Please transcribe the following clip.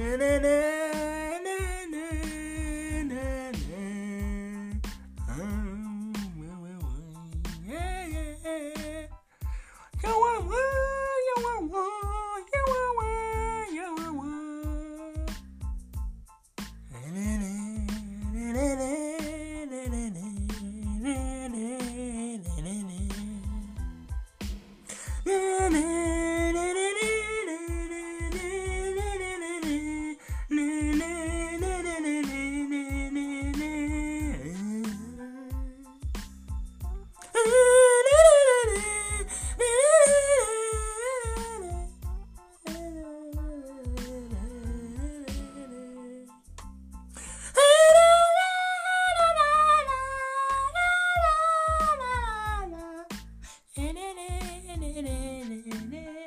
Na na na. na, na, na,